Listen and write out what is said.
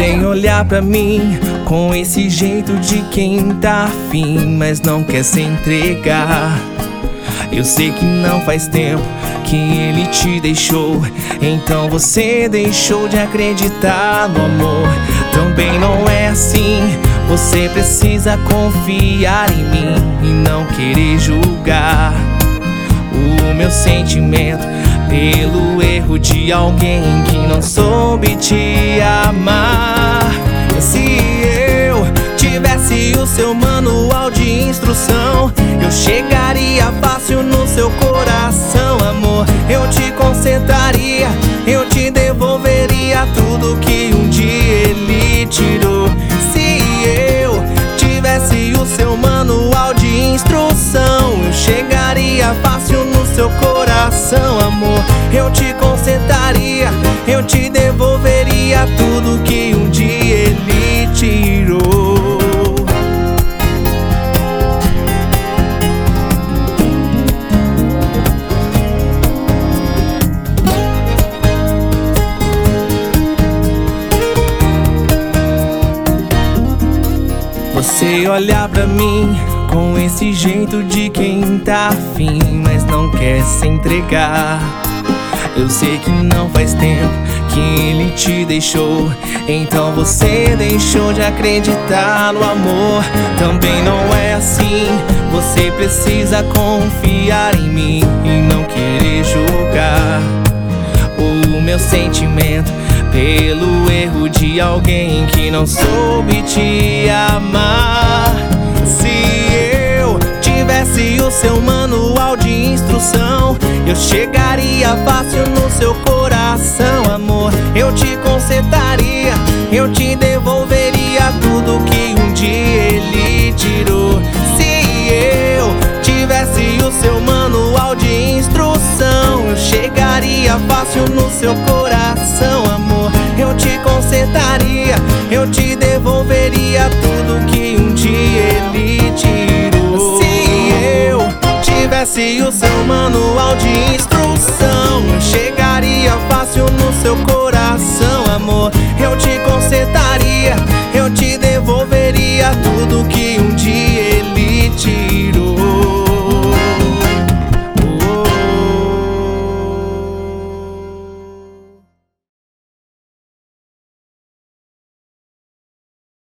Sem olhar pra mim com esse jeito de quem tá afim, mas não quer se entregar. Eu sei que não faz tempo que ele te deixou, então você deixou de acreditar no amor. Também não é assim, você precisa confiar em mim e não querer julgar o meu sentimento pelo erro de alguém que não soube te amar. Se eu tivesse o seu manual de instrução, eu chegaria fácil no seu coração, amor. Eu te concentraria, eu te devolveria tudo que um dia ele tirou. Se eu tivesse o seu manual de instrução, eu chegaria fácil no seu coração, amor. Você olhar pra mim com esse jeito de quem tá afim, mas não quer se entregar. Eu sei que não faz tempo que ele te deixou, então você deixou de acreditar no amor. Também não é assim, você precisa confiar em mim e não querer julgar o meu sentimento pelo erro de alguém que não soube te amar. Se eu tivesse o seu manual de instrução, eu chegaria fácil no seu coração, amor. Eu te consertaria, eu te devolveria tudo que um dia ele tirou. Se eu tivesse o seu manual de instrução, eu chegaria fácil no seu coração, eu te